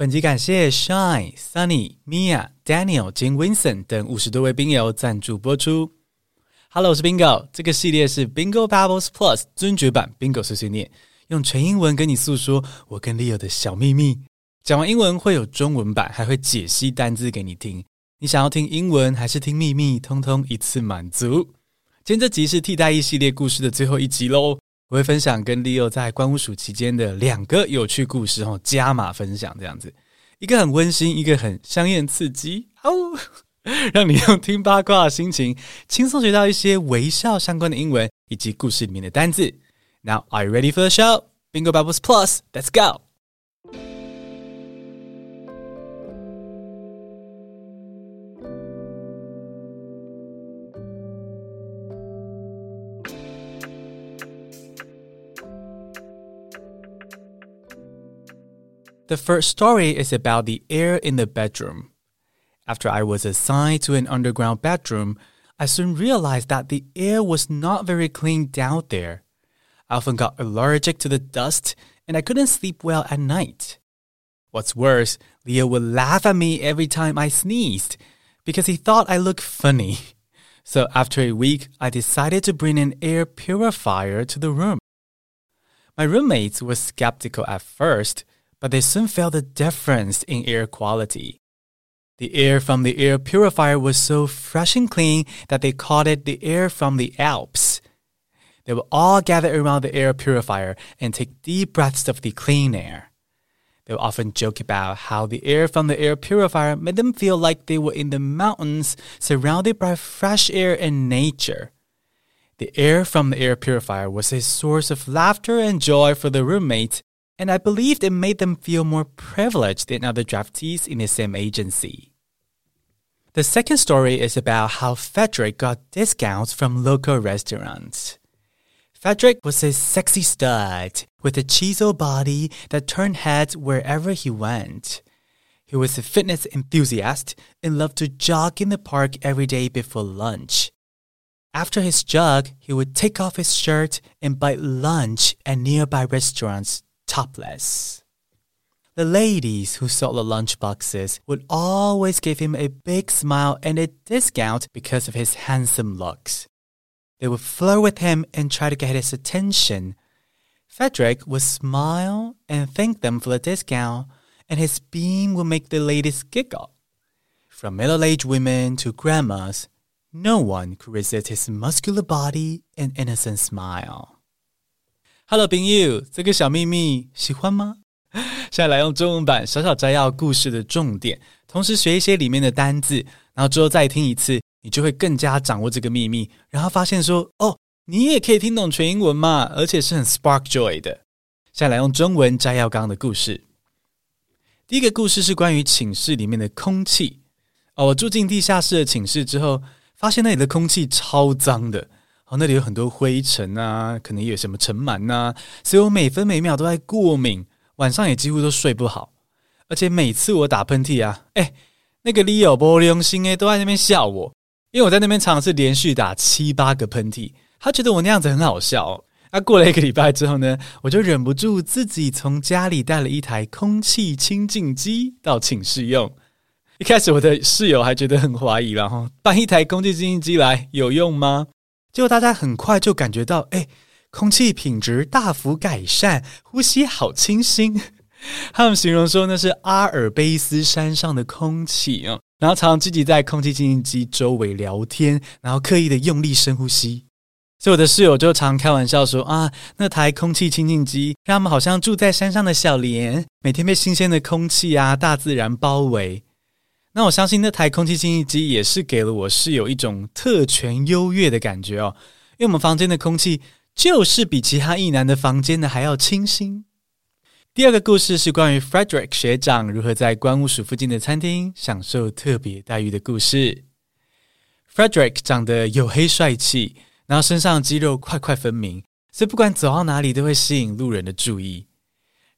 本集感谢 Shine、Sunny、Mia、Daniel、Jim、Vincent 等五十多位宾友赞助播出。Hello，我是 Bingo，这个系列是 Bingo Bubbles Plus 尊爵版 Bingo 碎碎念，用全英文跟你诉说我跟 Leo 的小秘密。讲完英文会有中文版，还会解析单字给你听。你想要听英文还是听秘密？通通一次满足。今天这集是替代役系列故事的最后一集喽，我会分享跟 Leo 在观巫署期间的两个有趣故事哦，加码分享这样子，一个很温馨，一个很香艳刺激，哦，让你用听八卦的心情轻松学到一些微笑相关的英文以及故事里面的单字。Now are you ready for the show? Bingo Bubbles Plus, let's go! The first story is about the air in the bedroom. After I was assigned to an underground bedroom, I soon realized that the air was not very clean down there. I often got allergic to the dust and I couldn't sleep well at night. What's worse, Leo would laugh at me every time I sneezed because he thought I looked funny. So after a week, I decided to bring an air purifier to the room. My roommates were skeptical at first, but they soon felt the difference in air quality. The air from the air purifier was so fresh and clean that they called it the air from the Alps. They would all gather around the air purifier and take deep breaths of the clean air. They would often joke about how the air from the air purifier made them feel like they were in the mountains surrounded by fresh air and nature. The air from the air purifier was a source of laughter and joy for the roommates and I believed it made them feel more privileged than other draftees in the same agency. The second story is about how Frederick got discounts from local restaurants. Frederick was a sexy stud with a chiseled body that turned heads wherever he went. He was a fitness enthusiast and loved to jog in the park every day before lunch. After his jog, he would take off his shirt and buy lunch at nearby restaurants topless. The ladies who sold the lunchboxes would always give him a big smile and a discount because of his handsome looks. They would flirt with him and try to get his attention. Frederick would smile and thank them for the discount, and his beam would make the ladies giggle. From middle aged women to grandmas, no one could resist his muscular body and innocent smile. Hello，朋友，这个小秘密喜欢吗？现在来用中文版小小摘要故事的重点，同时学一些里面的单字，然后之后再听一次，你就会更加掌握这个秘密，然后发现说，哦，你也可以听懂全英文嘛，而且是很 spark joy 的。现在来用中文摘要刚刚的故事。第一个故事是关于寝室里面的空气。哦，我住进地下室的寝室之后，发现那里的空气超脏的。哦，那里有很多灰尘啊，可能有什么尘螨呐，所以我每分每秒都在过敏，晚上也几乎都睡不好。而且每次我打喷嚏啊，哎，那个 Leo 玻璃用心诶，都在那边笑我，因为我在那边尝试连续打七八个喷嚏，他觉得我那样子很好笑哦。那、过了一个礼拜之后呢，我就忍不住自己从家里带了一台空气清净机到寝室用。一开始我的室友还觉得很怀疑，然后搬一台空气清净机来有用吗？结果大家很快就感觉到，哎，空气品质大幅改善，呼吸好清新。他们形容说那是阿尔卑斯山上的空气啊，然后常常聚集在空气清净机周围聊天，然后刻意的用力深呼吸。所以我的室友就常开玩笑说啊，那台空气清净机让他们好像住在山上的小莲，每天被新鲜的空气啊、大自然包围。那我相信那台空气清新机也是给了我室友一种特权优越的感觉哦，因为我们房间的空气就是比其他役男的房间的还要清新。第二个故事是关于 Frederick 学长如何在关务署附近的餐厅享受特别待遇的故事。Frederick 长得黝黑帅气，然后身上肌肉块块分明，所以不管走到哪里都会吸引路人的注意。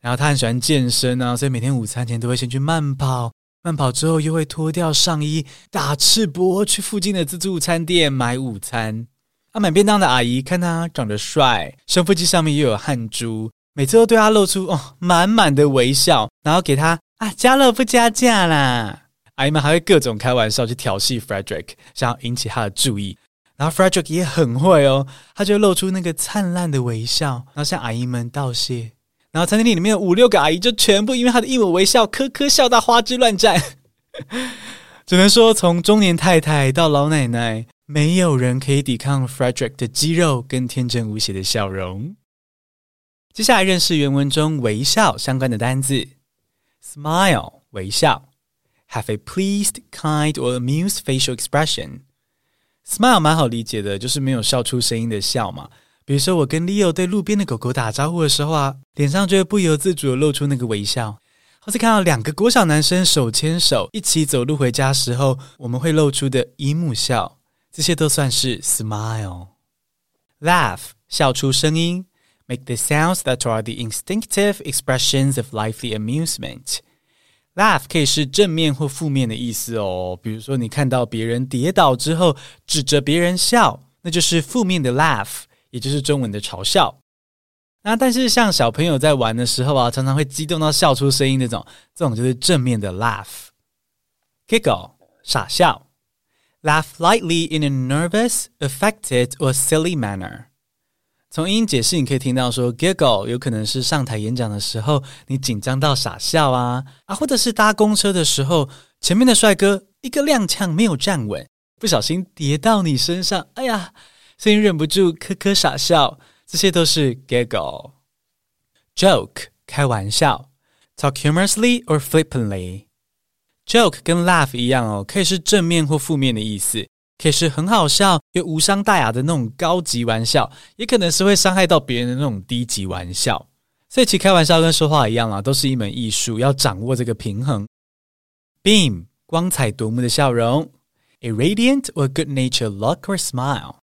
然后他很喜欢健身啊，所以每天午餐前都会先去慢跑。慢跑之后，又会脱掉上衣，打赤膊去附近的自助餐店买午餐。啊，买便当的阿姨看他长得帅，胸腹肌上面又有汗珠，每次都对他露出哦满满的微笑，然后给他啊，加了不加价啦！阿姨们还会各种开玩笑去调戏 Frederick，想要引起他的注意。然后 Frederick 也很会哦，他就露出那个灿烂的微笑，然后向阿姨们道谢。然后餐厅里面有五六个阿姨就全部因为他的一抹微笑，咯咯笑到花枝乱颤。只能说，从中年太太到老奶奶，没有人可以抵抗 Frederick 的肌肉跟天真无邪的笑容。接下来认识原文中微笑相关的单字：smile 微笑，have a pleased, kind or amused facial expression。smile 蛮好理解的，就是没有笑出声音的笑嘛。比如说，我跟 Leo 对路边的狗狗打招呼的时候啊，脸上就会不由自主的露出那个微笑。或是看到两个国小男生手牵手一起走路回家时候，我们会露出的姨母笑，这些都算是 smile。Laugh 笑出声音。Make the sounds that are the instinctive expressions of lively amusement. Laugh 可以是正面或负面的意思哦。比如说，你看到别人跌倒之后，指着别人笑，那就是负面的 laugh，也就是中文的嘲笑。那但是像小朋友在玩的时候啊，常常会激动到笑出声音那种，这种就是正面的 laugh。Giggle 傻笑，laugh lightly in a nervous, affected or silly manner. 从英英解释，你可以听到说，giggle 有可能是上台演讲的时候，你紧张到傻笑啊啊，或者是搭公车的时候，前面的帅哥一个踉跄没有站稳，不小心跌到你身上，哎呀，所以忍不住咯咯傻笑，这些都是 giggle。joke 开玩笑，talk humorously or flippantly。joke 跟 laugh 一样哦，可以是正面或负面的意思。可以是很好笑又无伤大雅的那种高级玩笑，也可能是会伤害到别人的那种低级玩笑。所以，其实开玩笑跟说话一样啊，都是一门艺术，要掌握这个平衡。Beam，光彩夺目的笑容，a radiant or good-natured look or smile。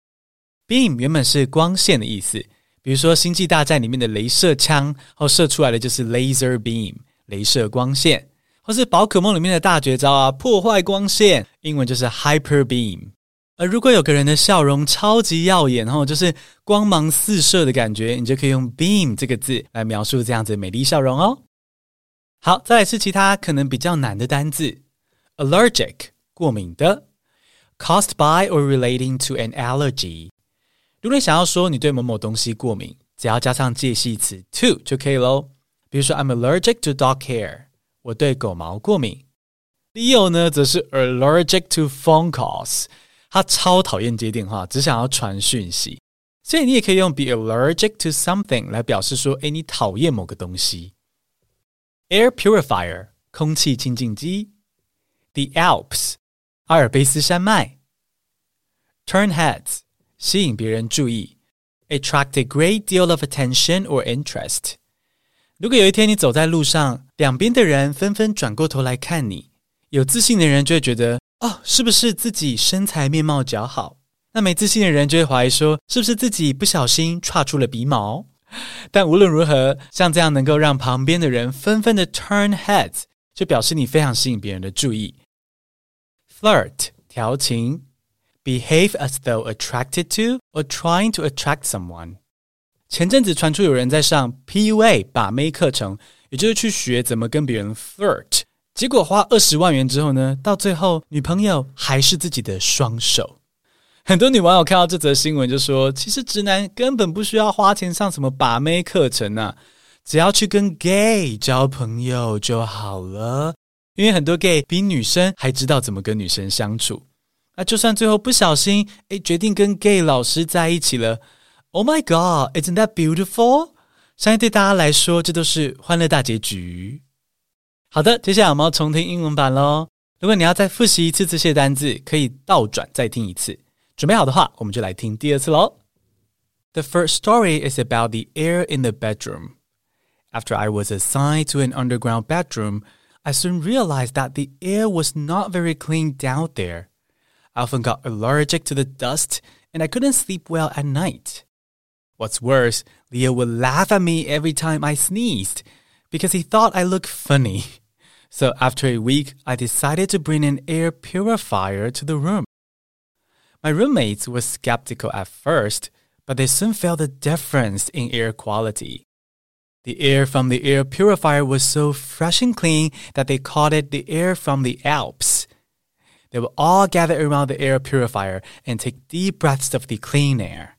Beam 原本是光线的意思，比如说《星际大战》里面的镭射枪，后射出来的就是 laser beam，镭射光线，或是宝可梦里面的大绝招啊，破坏光线，英文就是 hyper beam。而如果有个人的笑容超级耀眼，然后就是光芒四射的感觉，你就可以用 beam 这个字来描述这样子美丽笑容哦。好，再来是其他可能比较难的单字：allergic 过敏的，caused by or relating to an allergy。如果你想要说你对某某东西过敏，只要加上介系词 to 就可以喽。比如说，I'm allergic to dog hair，我对狗毛过敏。Leo 呢，则是 allergic to phone calls。他超讨厌接电话，只想要传讯息，所以你也可以用 be allergic to something 来表示说，哎，你讨厌某个东西。Air purifier 空气清净机，The Alps 阿尔卑斯山脉，Turn heads 吸引别人注意，attract a great deal of attention or interest。如果有一天你走在路上，两边的人纷纷转过头来看你，有自信的人就会觉得。哦，是不是自己身材面貌姣好？那没自信的人就会怀疑说，是不是自己不小心岔出了鼻毛？但无论如何，像这样能够让旁边的人纷纷的 turn heads，就表示你非常吸引别人的注意。Flirt 调情，behave as though attracted to or trying to attract someone。前阵子传出有人在上 PUA 把妹课程，也就是去学怎么跟别人 flirt。结果花二十万元之后呢，到最后女朋友还是自己的双手。很多女网友看到这则新闻就说：“其实直男根本不需要花钱上什么把妹课程啊，只要去跟 gay 交朋友就好了。因为很多 gay 比女生还知道怎么跟女生相处。那就算最后不小心诶决定跟 gay 老师在一起了，Oh my God，isn't that beautiful？相信对大家来说，这都是欢乐大结局。”好的，接下来我们要重听英文版喽。如果你要再复习一次这些单字，可以倒转再听一次。准备好的话，我们就来听第二次喽。The first story is about the air in the bedroom. After I was assigned to an underground bedroom, I soon realized that the air was not very clean down there. I often got allergic to the dust, and I couldn't sleep well at night. What's worse, Leo would laugh at me every time I sneezed because he thought I looked funny. So after a week, I decided to bring an air purifier to the room. My roommates were skeptical at first, but they soon felt the difference in air quality. The air from the air purifier was so fresh and clean that they called it the air from the Alps. They would all gather around the air purifier and take deep breaths of the clean air.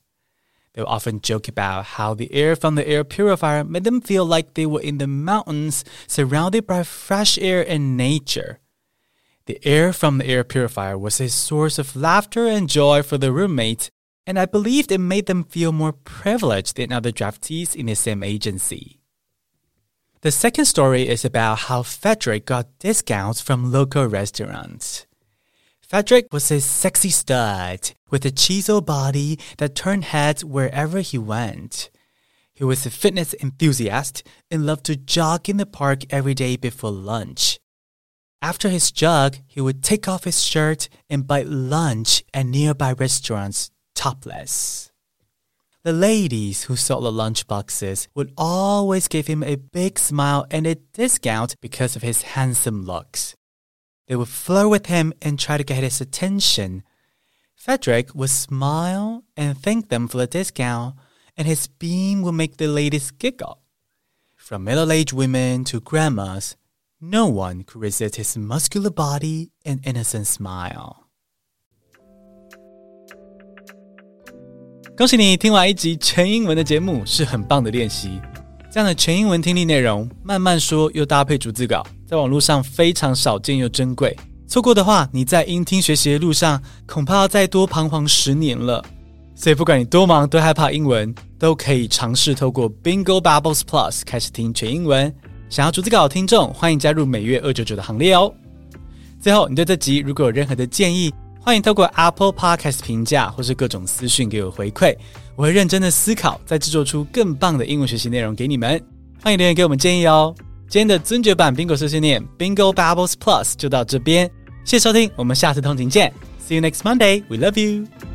They would often joke about how the air from the air purifier made them feel like they were in the mountains surrounded by fresh air and nature. The air from the air purifier was a source of laughter and joy for the roommates, and I believed it made them feel more privileged than other draftees in the same agency. The second story is about how Frederick got discounts from local restaurants. Frederick was a sexy stud with a chiseled body that turned heads wherever he went. He was a fitness enthusiast and loved to jog in the park every day before lunch. After his jog, he would take off his shirt and buy lunch at nearby restaurants topless. The ladies who sold the lunch boxes would always give him a big smile and a discount because of his handsome looks. They would flirt with him and try to get his attention. Frederick would smile and thank them for the discount, and his beam would make the ladies giggle. From middle aged women to grandmas, no one could resist his muscular body and innocent smile. 恭喜你听完一集全英文的节目，是很棒的练习。 这样的全英文听力内容，慢慢说又搭配逐字稿。在网络上非常少见又珍贵，错过的话，你在英听学习的路上恐怕要再多彷徨十年了。所以不管你多忙多害怕英文，都可以尝试透过 Bingo Bubbles Plus 开始听全英文。想要逐字稿的听众，欢迎加入每月二九九的行列哦。最后，你对这集如果有任何的建议，欢迎透过 Apple Podcast 评价或是各种私讯给我回馈，我会认真的思考，再制作出更棒的英文学习内容给你们。欢迎留言给我们建议哦。今天的尊爵版 Bingo 碎碎念 Bingo Bubbles Plus 就到这边，谢谢收听，我们下次通勤见，See you next Monday，We love you。